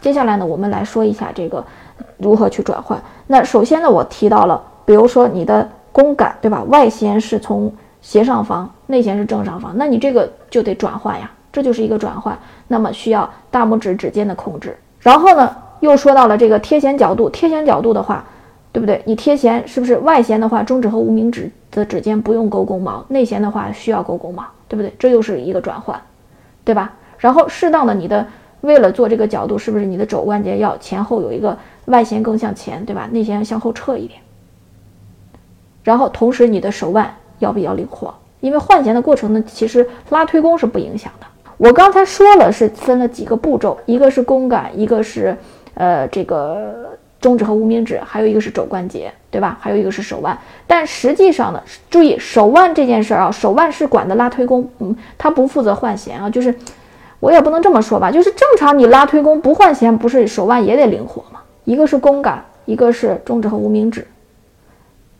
接下来呢，我们来说一下这个如何去转换。那首先呢，我提到了，比如说你的弓杆，对吧？外弦是从斜上方，内弦是正上方，那你这个就得转换呀，这就是一个转换。那么需要大拇指指尖的控制。然后呢，又说到了这个贴弦角度，贴弦角度的话，对不对？你贴弦是不是外弦的话，中指和无名指的指尖不用勾弓毛，内弦的话需要勾弓毛，对不对？这又是一个转换，对吧？然后适当的你的。为了做这个角度，是不是你的肘关节要前后有一个外弦更向前，对吧？内弦向后撤一点。然后同时你的手腕要比较灵活，因为换弦的过程呢，其实拉推弓是不影响的。我刚才说了是分了几个步骤，一个是弓杆，一个是呃这个中指和无名指，还有一个是肘关节，对吧？还有一个是手腕。但实际上呢，注意手腕这件事儿啊，手腕是管的拉推弓，嗯，它不负责换弦啊，就是。我也不能这么说吧，就是正常你拉推弓不换弦，不是手腕也得灵活吗？一个是弓杆，一个是中指和无名指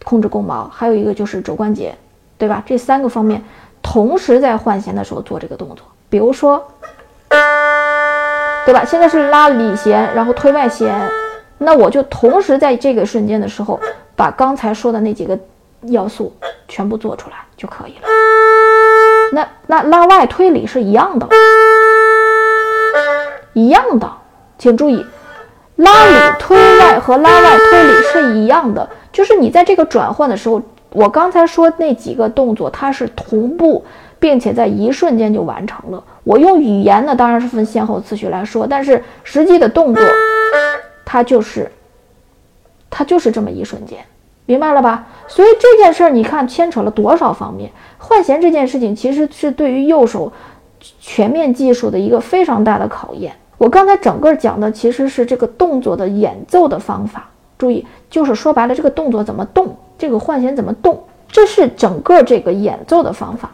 控制弓毛，还有一个就是肘关节，对吧？这三个方面同时在换弦的时候做这个动作。比如说，对吧？现在是拉里弦，然后推外弦，那我就同时在这个瞬间的时候，把刚才说的那几个要素全部做出来就可以了。那那拉外推里是一样的。一样的，请注意，拉里推外和拉外推里是一样的，就是你在这个转换的时候，我刚才说那几个动作，它是同步，并且在一瞬间就完成了。我用语言呢，当然是分先后次序来说，但是实际的动作，它就是，它就是这么一瞬间，明白了吧？所以这件事儿，你看牵扯了多少方面？换弦这件事情，其实是对于右手。全面技术的一个非常大的考验。我刚才整个讲的其实是这个动作的演奏的方法，注意，就是说白了，这个动作怎么动，这个换弦怎么动，这是整个这个演奏的方法。